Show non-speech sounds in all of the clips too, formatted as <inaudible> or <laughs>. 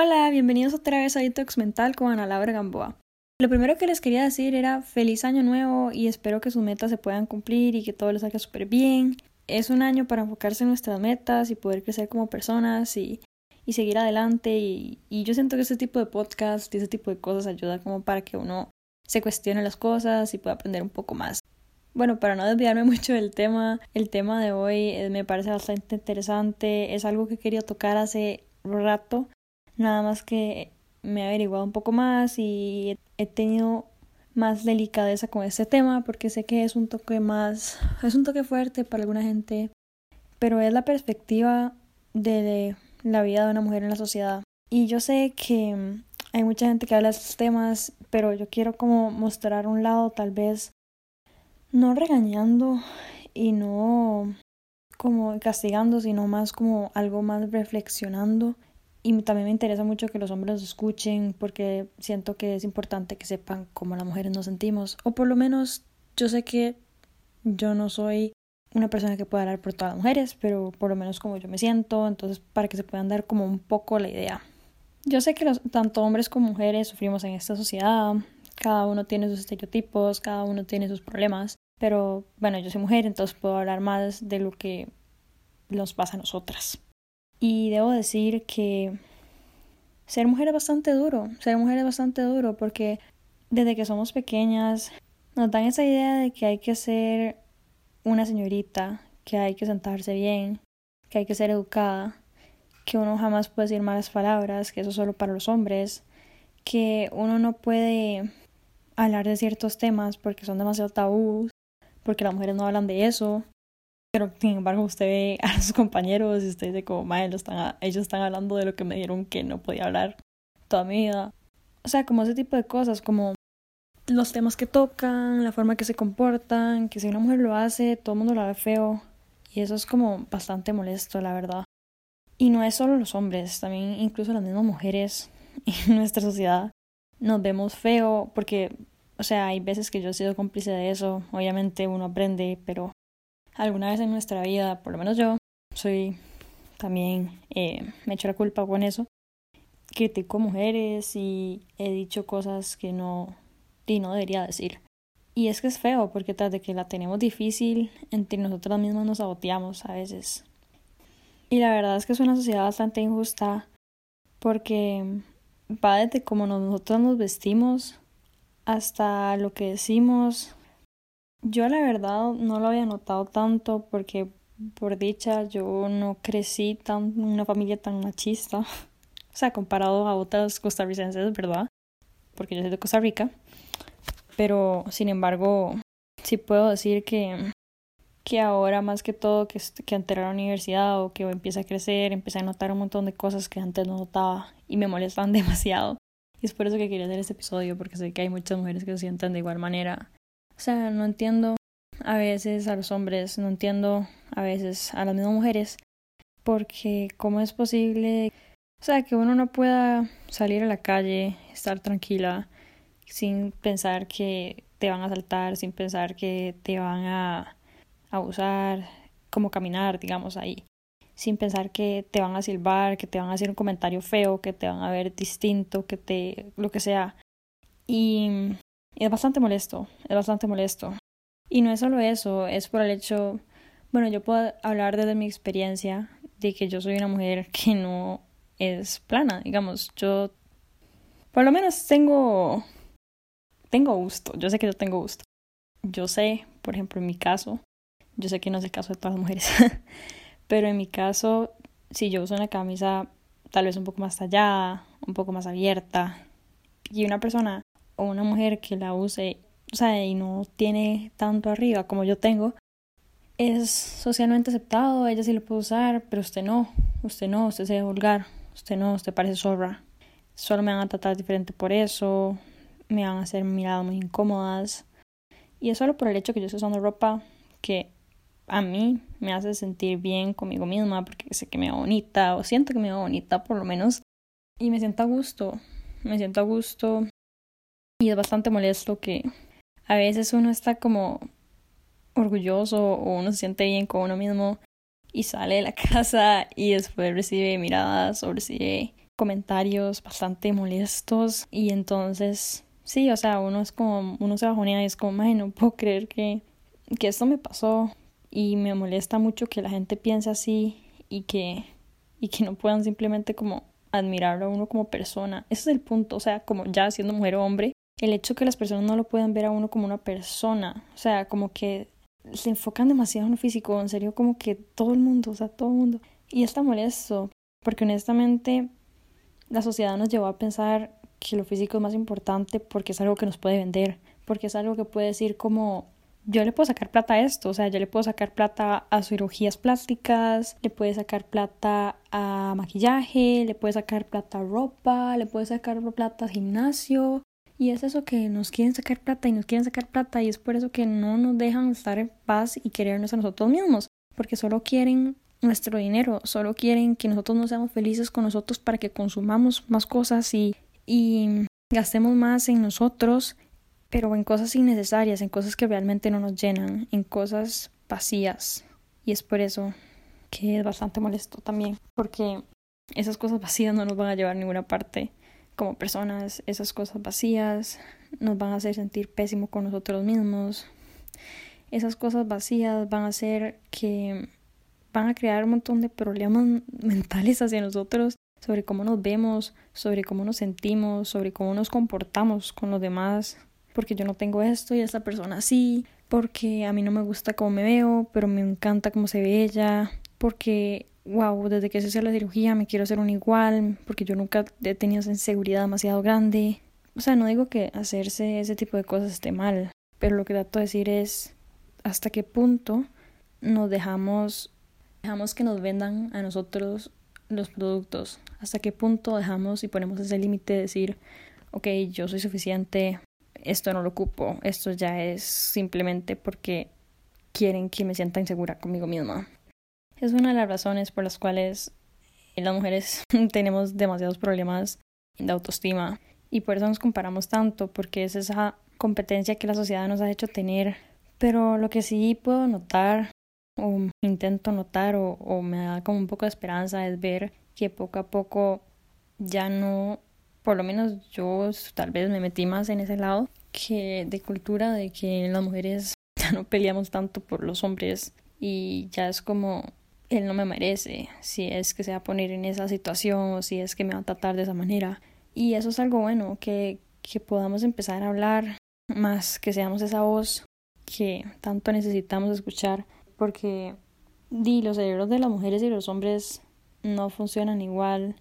Hola, bienvenidos otra vez a Detox Mental con Ana Laura Gamboa. Lo primero que les quería decir era feliz año nuevo y espero que sus metas se puedan cumplir y que todo les salga súper bien. Es un año para enfocarse en nuestras metas y poder crecer como personas y, y seguir adelante y, y yo siento que este tipo de podcast y ese tipo de cosas ayuda como para que uno se cuestione las cosas y pueda aprender un poco más. Bueno, para no desviarme <laughs> mucho del tema, el tema de hoy eh, me parece bastante interesante, es algo que querido tocar hace rato Nada más que me he averiguado un poco más y he tenido más delicadeza con este tema porque sé que es un toque más, es un toque fuerte para alguna gente, pero es la perspectiva de la vida de una mujer en la sociedad. Y yo sé que hay mucha gente que habla de estos temas, pero yo quiero como mostrar un lado tal vez no regañando y no como castigando, sino más como algo más reflexionando y también me interesa mucho que los hombres escuchen porque siento que es importante que sepan cómo las mujeres nos sentimos. O por lo menos yo sé que yo no soy una persona que pueda hablar por todas las mujeres, pero por lo menos como yo me siento, entonces para que se puedan dar como un poco la idea. Yo sé que tanto hombres como mujeres sufrimos en esta sociedad, cada uno tiene sus estereotipos, cada uno tiene sus problemas, pero bueno, yo soy mujer, entonces puedo hablar más de lo que nos pasa a nosotras. Y debo decir que ser mujer es bastante duro, ser mujer es bastante duro porque desde que somos pequeñas nos dan esa idea de que hay que ser una señorita, que hay que sentarse bien, que hay que ser educada, que uno jamás puede decir malas palabras, que eso es solo para los hombres, que uno no puede hablar de ciertos temas porque son demasiado tabús, porque las mujeres no hablan de eso, pero sin embargo usted ve a sus <laughs> compañeros y usted dice como, madre, ellos están hablando de lo que me dieron que no podía hablar toda mi vida. O sea, como ese tipo de cosas, como los temas que tocan, la forma que se comportan, que si una mujer lo hace, todo el mundo la ve feo. Y eso es como bastante molesto, la verdad. Y no es solo los hombres, también incluso las mismas mujeres <laughs> en nuestra sociedad nos vemos feo porque, o sea, hay veces que yo he sido cómplice de eso. Obviamente uno aprende, pero alguna vez en nuestra vida, por lo menos yo, soy también, eh, me echo la culpa con eso. Critico mujeres y he dicho cosas que no, y no debería decir. Y es que es feo porque tras de que la tenemos difícil, entre nosotras mismas nos saboteamos a veces. Y la verdad es que es una sociedad bastante injusta porque va desde cómo nosotros nos vestimos hasta lo que decimos, yo la verdad no lo había notado tanto porque por dicha yo no crecí tan en una familia tan machista. <laughs> O sea, comparado a otras costarricenses, ¿verdad? Porque yo soy de Costa Rica. Pero, sin embargo, sí puedo decir que, que ahora más que todo que, que a la universidad o que empieza a crecer, empecé a notar un montón de cosas que antes no notaba y me molestan <laughs> demasiado. Y es por eso que quería hacer este episodio, porque sé que hay muchas mujeres que se sienten de igual manera o sea, no entiendo a veces a los hombres, no entiendo a veces a las mismas mujeres, porque cómo es posible, o sea, que uno no pueda salir a la calle, estar tranquila, sin pensar que te van a asaltar, sin pensar que te van a abusar, como caminar, digamos, ahí, sin pensar que te van a silbar, que te van a hacer un comentario feo, que te van a ver distinto, que te, lo que sea. Y es bastante molesto, es bastante molesto. Y no es solo eso, es por el hecho, bueno, yo puedo hablar desde mi experiencia de que yo soy una mujer <laughs> que no es plana, digamos, yo por lo menos tengo tengo gusto, yo sé que yo tengo gusto. Yo sé, por ejemplo, en mi caso, yo sé que no es el caso de todas las mujeres, <laughs> pero en mi caso, si yo uso una camisa tal vez un poco más tallada, un poco más abierta, y una persona o una mujer que la use, o sea, y no tiene tanto arriba como yo tengo, es socialmente aceptado, ella sí lo puede usar, pero usted no, usted no, usted se ve vulgar, usted no, usted parece zorra. Solo me van a tratar diferente por eso, me van a hacer miradas muy incómodas. Y es solo por el hecho que yo estoy usando ropa que a mí me hace sentir bien conmigo misma porque sé que me veo bonita o siento que me veo bonita por lo menos y me siento a gusto, me siento a gusto y es bastante molesto que a veces uno está como orgulloso o uno se siente bien con uno mismo y sale de la <laughs> casa y después recibe miradas o recibe comentarios bastante molestos y entonces sí, o sea, uno es como, uno se bajonea y es como, ay, no puedo creer que, que esto me pasó y me molesta mucho que la gente piense así y que, y que no puedan simplemente como admirarlo a uno como persona. Ese es el punto, o sea, como ya siendo mujer o hombre, el hecho que las personas no lo puedan ver a uno como una persona, o sea, como que se enfocan demasiado en lo físico, en serio, como que todo el mundo, o sea, todo el mundo. Y está molesto, porque honestamente la sociedad nos llevó a pensar que lo físico es más importante porque es algo que nos puede vender, porque es algo que puede decir como yo le puedo sacar plata a esto, o sea, yo le puedo sacar plata a cirugías plásticas, le puedo sacar plata a maquillaje, le puedo sacar plata a ropa, le puedo sacar plata a gimnasio. Y es eso que nos quieren sacar plata y nos quieren sacar plata y es por eso que no nos dejan estar en paz y querernos a nosotros mismos, porque solo quieren nuestro dinero, solo quieren que nosotros no seamos felices con nosotros para que consumamos más cosas y, y gastemos más en nosotros pero en cosas innecesarias, en cosas que realmente no nos llenan, en cosas vacías. Y es por eso que es bastante molesto también, porque esas cosas vacías no nos van a llevar a ninguna parte como personas, esas cosas vacías nos van a hacer sentir pésimo con nosotros mismos. Esas cosas vacías van a hacer que van a crear un montón de problemas <laughs> mentales hacia nosotros sobre cómo nos vemos, sobre cómo nos sentimos, sobre cómo nos comportamos con los demás, porque yo no tengo esto y esta persona sí, porque a mí no me gusta cómo me veo, pero me encanta cómo se ve ella, porque, wow, desde que se hizo la cirugía me quiero hacer un igual, porque yo nunca he tenido esa inseguridad demasiado grande. O sea, no digo que hacerse ese tipo de cosas esté mal, pero lo que trato de decir es hasta qué punto nos dejamos, dejamos que nos vendan a nosotros los productos, hasta qué punto dejamos y ponemos ese límite de decir, ok, yo soy suficiente, esto no lo ocupo, esto ya es simplemente porque quieren que me sienta insegura conmigo misma. Es una de las razones por las cuales las mujeres <laughs> tenemos demasiados problemas de autoestima y por eso nos comparamos tanto, porque es esa competencia que la sociedad nos ha hecho tener. Pero lo que sí puedo notar, o intento notar, o, o me da como un poco de esperanza, es ver que poco a poco ya no por lo menos yo tal vez me metí más en ese lado que de cultura de que las mujeres <laughs> ya no peleamos tanto por los hombres y ya es como él no me merece si es que se va a poner en esa situación o si es que me va a tratar de esa manera y eso es algo bueno que que podamos empezar a hablar más que seamos esa voz que tanto necesitamos escuchar porque di los cerebros de las mujeres y los hombres no funcionan igual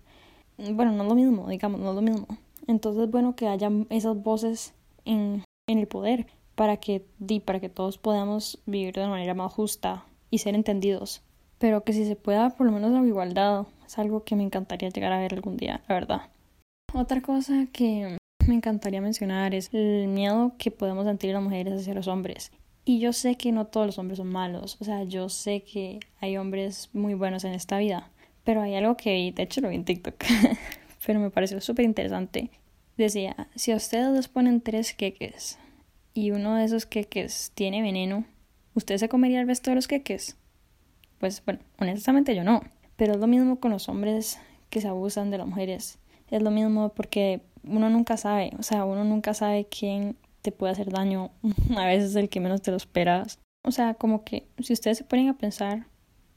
bueno, no es lo mismo, digamos, no es lo mismo. Entonces es bueno que haya esas voces en, en el poder para que, di, para que todos podamos vivir de una manera más justa y ser entendidos. Pero que si se pueda, por lo menos la igualdad, es algo que me encantaría llegar a ver algún día, la verdad. Otra cosa que me encantaría mencionar es el miedo que podemos sentir las mujeres hacia los hombres. Y yo sé que no todos los hombres son malos, o sea, yo sé que hay hombres muy buenos en esta vida, pero hay algo que vi, de hecho lo vi en TikTok, <laughs> pero me pareció súper interesante. Decía, si a ustedes les ponen tres queques y uno de esos queques tiene veneno, ¿usted se comería el resto de los queques? Pues bueno, honestamente yo no. Pero es lo mismo con los hombres que se abusan de las mujeres. Es lo mismo porque uno nunca sabe, o sea, uno nunca sabe quién te puede hacer daño. <laughs> A veces el que menos te lo esperas. O sea, como que si ustedes se ponen a pensar,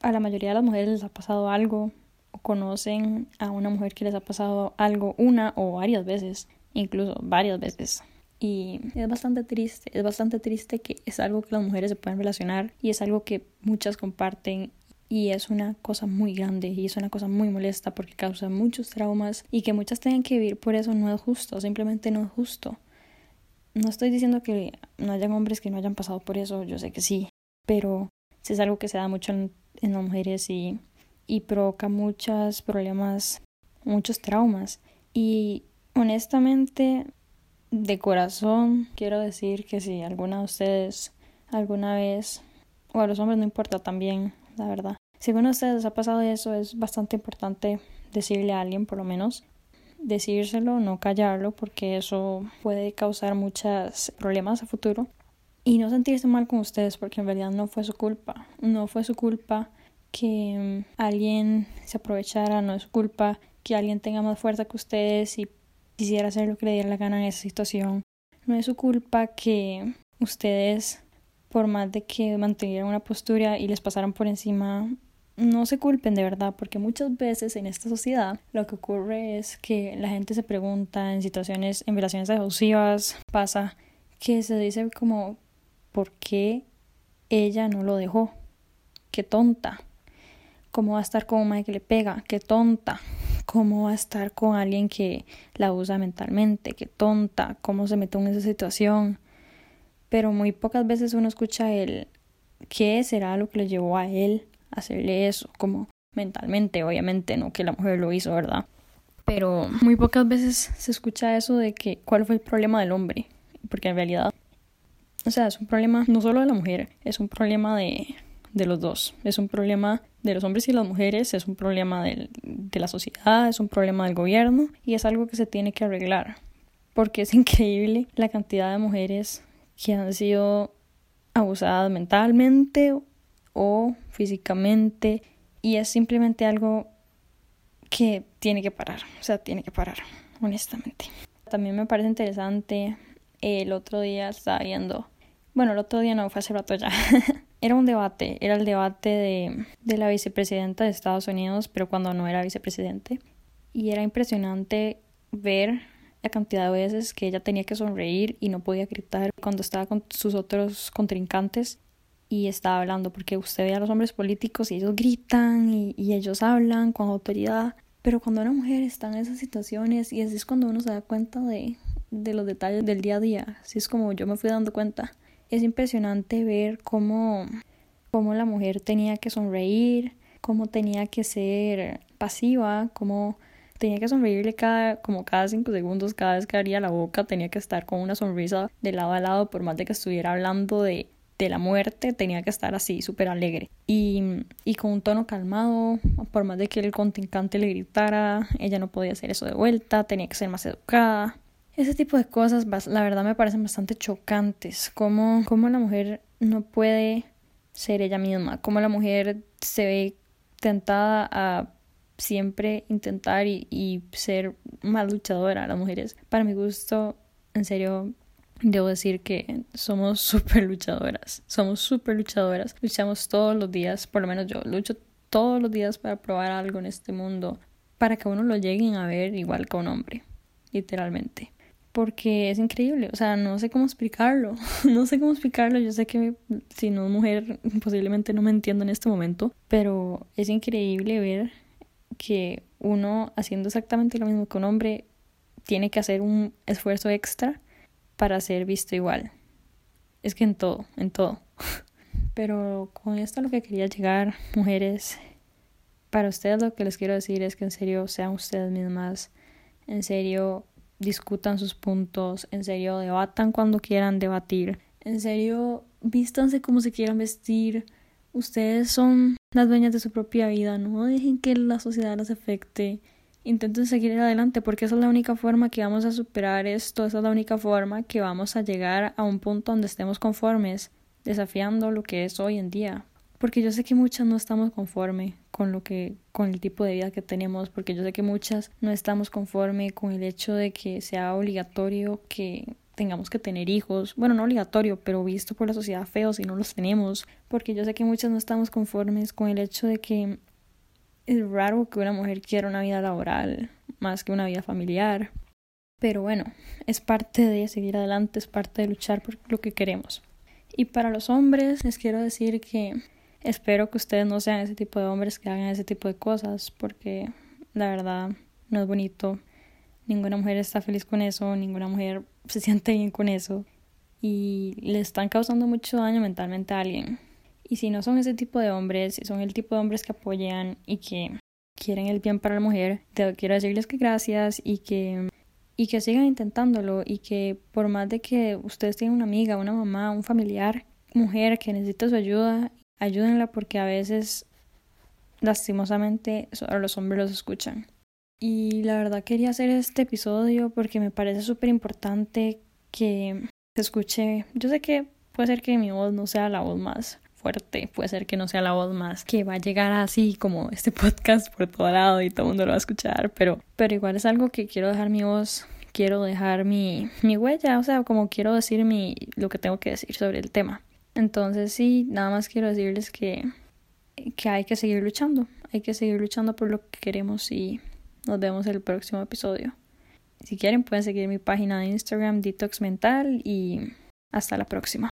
a la mayoría de las mujeres les ha pasado algo o conocen a una mujer que les ha pasado algo una o varias veces, incluso varias veces. Y es bastante triste, es bastante triste que es algo que las mujeres se pueden relacionar y es algo que muchas comparten y es una cosa muy grande y es una cosa muy molesta porque causa muchos traumas y que muchas tengan que vivir por eso no es justo, simplemente no es justo. No estoy diciendo que no hayan hombres que no hayan pasado por eso, yo sé que sí, pero es algo que se da mucho en, en las mujeres y y provoca muchos problemas, muchos traumas. Y honestamente, de corazón, quiero decir que si alguna de ustedes alguna vez, o a los hombres no importa también, la verdad. Si alguno de ustedes les ha pasado eso, es bastante importante decirle a alguien, por lo menos, decírselo, no callarlo, porque eso puede causar muchos problemas a futuro. Y no sentirse mal con ustedes, porque en realidad no fue su culpa. No fue su culpa que mm, alguien se aprovechara, no es culpa que alguien tenga más fuerza que ustedes y quisiera hacer lo que le diera la gana en esa situación. No es su culpa que ustedes, por más de que mantuvieran una postura y les pasaran por encima, no se culpen de verdad, porque muchas veces en esta sociedad lo que ocurre es que la gente se pregunta en situaciones, en relaciones abusivas, pasa que se dice como, ¿por qué ella no lo dejó? Qué tonta. ¿Cómo va a estar con un que le pega? Qué tonta. ¿Cómo va a estar con alguien que la usa mentalmente? Qué tonta. ¿Cómo se metió en esa situación? Pero muy pocas veces uno escucha el qué será lo que le llevó a él a hacerle eso, como mentalmente, obviamente, no que la mujer lo hizo, ¿verdad? Pero muy pocas veces se escucha eso de que cuál fue el problema del hombre, porque en realidad, o sea, es un problema no solo de la mujer, es un problema de, de los dos, es un problema de los hombres y las mujeres, es un problema de la sociedad, es un problema del gobierno y es algo que se tiene que arreglar, porque es <laughs> increíble la cantidad de mujeres que han sido abusadas mentalmente o físicamente y es simplemente algo que tiene que parar, o sea, tiene que parar, honestamente. También me parece interesante, el otro día estaba viendo, bueno, el otro día no, fue hace rato ya, <laughs> era un debate, era el debate de, de la vicepresidenta de Estados Unidos, pero cuando no era vicepresidente, y era impresionante ver la cantidad de veces que ella tenía que sonreír y no podía gritar cuando estaba con sus otros contrincantes y estaba hablando, porque usted ve a los hombres políticos y ellos gritan y, y ellos hablan con autoridad, pero cuando una mujer está en esas situaciones y así es cuando uno se da cuenta de, de los detalles del día a día, así es como yo me fui dando cuenta. Es impresionante ver cómo, cómo la mujer tenía que sonreír, cómo tenía que ser pasiva, cómo tenía que sonreírle cada, como cada cinco segundos, cada vez que abría la boca, tenía que estar con una sonrisa de lado a lado, por más de que estuviera hablando de, de la muerte, tenía que estar así, súper alegre. Y, y con un tono calmado, por más de que el contrincante le gritara, ella no podía hacer eso de vuelta, tenía que ser más educada. Ese tipo de cosas, la verdad, me parecen bastante chocantes. Como, como la mujer no puede ser ella misma, como la mujer se ve tentada a siempre intentar y, ser más luchadora las mujeres. Para mi gusto, en serio, debo decir que somos <laughs> súper luchadoras. Somos súper luchadoras. Luchamos todos los días, por lo menos yo lucho todos los días para probar algo en este mundo, para que uno lo lleguen a ver igual que un hombre, literalmente. Porque es increíble, o sea, no sé cómo explicarlo, <laughs> no sé cómo explicarlo, yo sé que si no es mujer posiblemente no me entiendo en este momento, pero es increíble ver que uno haciendo exactamente lo mismo que un hombre tiene que hacer un esfuerzo extra para ser visto igual. Es que en todo, en todo. <laughs> Pero con esto lo que quería llegar, mujeres, para ustedes lo que les quiero decir es que en serio sean ustedes mismas, en serio discutan sus puntos, en serio debatan cuando quieran debatir, en serio vístanse como se quieran vestir, Ustedes son las dueñas de su propia vida, no dejen que la sociedad las afecte. Intenten seguir adelante porque esa es la única forma que vamos a superar esto, esa es la única forma que vamos a llegar a un punto donde estemos conformes, desafiando lo que es hoy en día. Porque yo sé que muchas no estamos conformes con lo que con el tipo de vida que tenemos, porque yo sé que muchas no estamos conformes con el hecho de que sea obligatorio que tengamos que tener hijos, bueno, no obligatorio, pero visto por la sociedad feo si no los tenemos, porque yo sé que muchas no estamos conformes con el hecho de que es raro que una mujer quiera una vida laboral más que una vida familiar. Pero bueno, es parte de seguir adelante, es parte de luchar por lo que queremos. Y para los hombres les quiero decir que espero que ustedes no sean ese tipo de hombres que hagan ese tipo de cosas, porque la verdad no es bonito. Ninguna mujer está feliz con eso, ninguna mujer se siente bien con eso y le están causando mucho daño mentalmente a alguien. Y si no son ese tipo de hombres, si son el tipo de hombres que apoyan y que quieren el bien para la mujer, te quiero decirles que gracias y que y que sigan intentándolo y que por más de que ustedes tengan una amiga, una mamá, un familiar, mujer que necesita su ayuda, ayúdenla porque a veces lastimosamente solo los hombres los escuchan. Y la verdad quería hacer este episodio porque me parece súper importante que se escuche. Yo sé que puede ser que mi voz no sea la voz más fuerte, puede ser que no sea la voz más que va a llegar así como este podcast por todo lado y todo el mundo lo va a escuchar, pero, pero igual es algo que quiero dejar mi voz, quiero dejar mi, mi huella, o sea, como quiero decir mi, lo que tengo que decir sobre el tema. Entonces sí, nada más quiero decirles que, que hay que seguir luchando, hay que seguir luchando por lo que queremos y nos vemos en el próximo episodio. Si quieren pueden seguir mi página de Instagram Detox Mental y hasta la próxima.